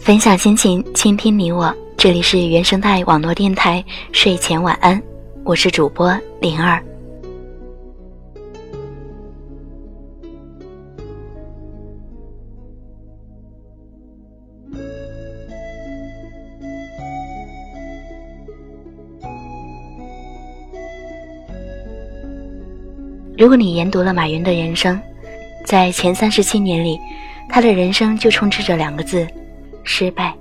分享心情，倾听你我。这里是原生态网络电台睡前晚安，我是主播灵儿。如果你研读了马云的人生，在前三十七年里，他的人生就充斥着两个字：失败。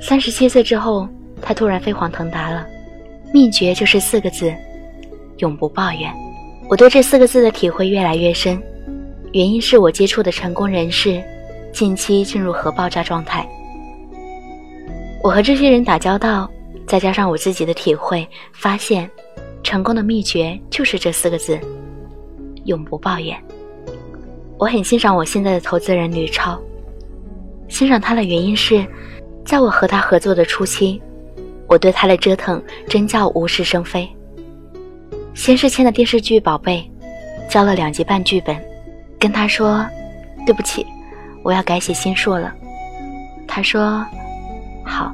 三十七岁之后，他突然飞黄腾达了，秘诀就是四个字：永不抱怨。我对这四个字的体会越来越深，原因是我接触的成功人士，近期进入核爆炸状态。我和这些人打交道，再加上我自己的体会，发现，成功的秘诀就是这四个字。永不抱怨。我很欣赏我现在的投资人吕超，欣赏他的原因是，在我和他合作的初期，我对他的折腾真叫无事生非。先是签的电视剧《宝贝》，交了两集半剧本，跟他说：“对不起，我要改写新书了。”他说：“好。”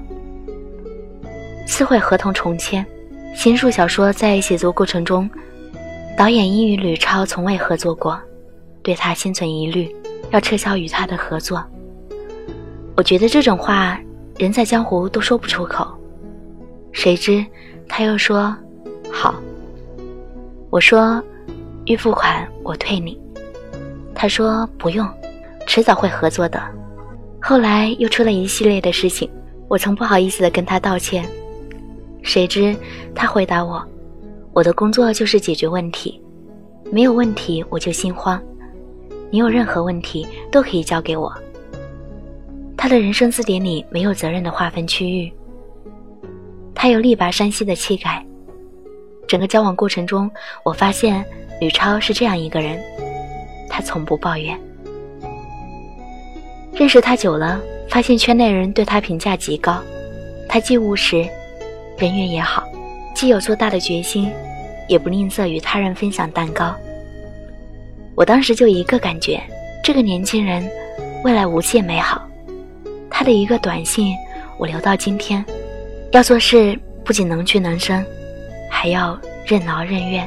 次会合同重签，新书小说在写作过程中。导演因与吕超从未合作过，对他心存疑虑，要撤销与他的合作。我觉得这种话人在江湖都说不出口，谁知他又说好。我说预付款我退你，他说不用，迟早会合作的。后来又出了一系列的事情，我曾不好意思的跟他道歉，谁知他回答我。我的工作就是解决问题，没有问题我就心慌。你有任何问题都可以交给我。他的人生字典里没有责任的划分区域，他有力拔山兮的气概。整个交往过程中，我发现吕超是这样一个人，他从不抱怨。认识他久了，发现圈内人对他评价极高，他既务实，人缘也好。既有做大的决心，也不吝啬与他人分享蛋糕。我当时就一个感觉，这个年轻人未来无限美好。他的一个短信，我留到今天。要做事不仅能屈能伸，还要任劳任怨。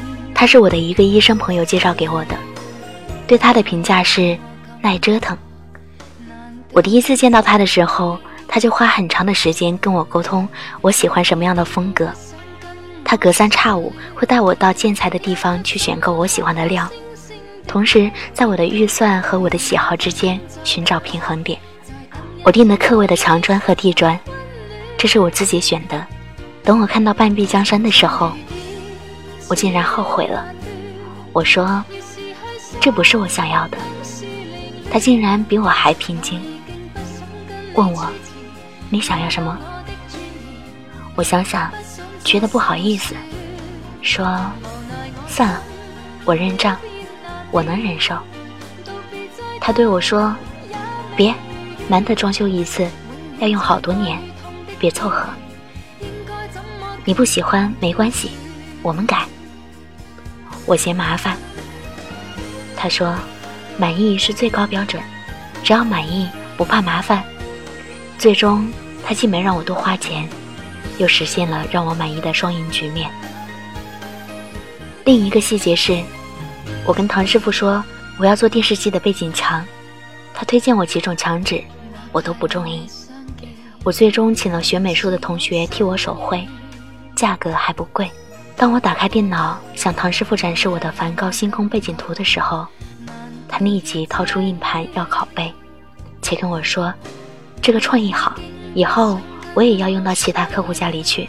他是我的一个医生朋友介绍给我的，对他的评价是耐折腾。我第一次见到他的时候，他就花很长的时间跟我沟通我喜欢什么样的风格。他隔三差五会带我到建材的地方去选购我喜欢的料，同时在我的预算和我的喜好之间寻找平衡点。我订的客位的墙砖和地砖，这是我自己选的。等我看到半壁江山的时候，我竟然后悔了。我说，这不是我想要的。他竟然比我还平静，问我，你想要什么？我想想。觉得不好意思，说算了，我认账，我能忍受。他对我说：“别，难得装修一次，要用好多年，别凑合。你不喜欢没关系，我们改。我嫌麻烦。”他说：“满意是最高标准，只要满意，不怕麻烦。”最终，他既没让我多花钱。又实现了让我满意的双赢局面。另一个细节是，我跟唐师傅说我要做电视机的背景墙，他推荐我几种墙纸，我都不中意。我最终请了学美术的同学替我手绘，价格还不贵。当我打开电脑向唐师傅展示我的梵高星空背景图的时候，他立即掏出硬盘要拷贝，且跟我说：“这个创意好，以后我也要用到其他客户家里去。”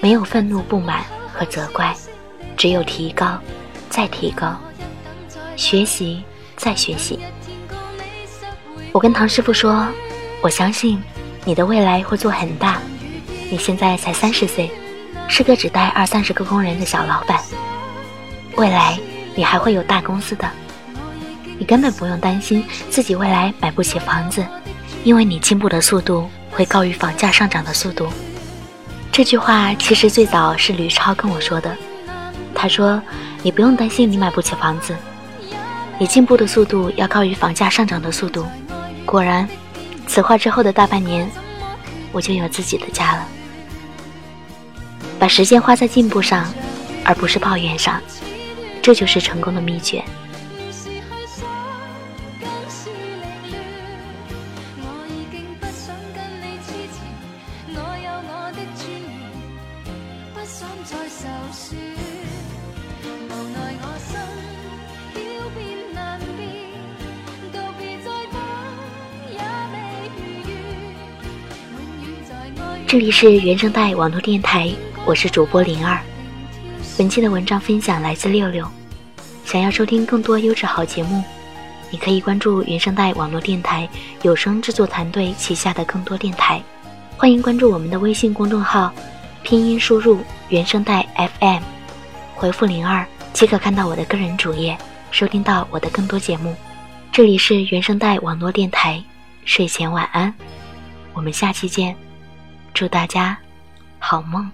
没有愤怒、不满和责怪，只有提高，再提高，学习，再学习。我跟唐师傅说：“我相信你的未来会做很大。你现在才三十岁，是个只带二三十个工人的小老板，未来你还会有大公司的。你根本不用担心自己未来买不起房子，因为你进步的速度会高于房价上涨的速度。”这句话其实最早是吕超跟我说的。他说：“你不用担心你买不起房子，你进步的速度要高于房价上涨的速度。”果然，此话之后的大半年，我就有自己的家了。把时间花在进步上，而不是抱怨上，这就是成功的秘诀。这里是原声带网络电台，我是主播灵儿。本期的文章分享来自六六。想要收听更多优质好节目，你可以关注原声带网络电台有声制作团队旗下的更多电台。欢迎关注我们的微信公众号，拼音输入原声带 FM，回复零二即可看到我的个人主页，收听到我的更多节目。这里是原声带网络电台，睡前晚安，我们下期见。祝大家好梦。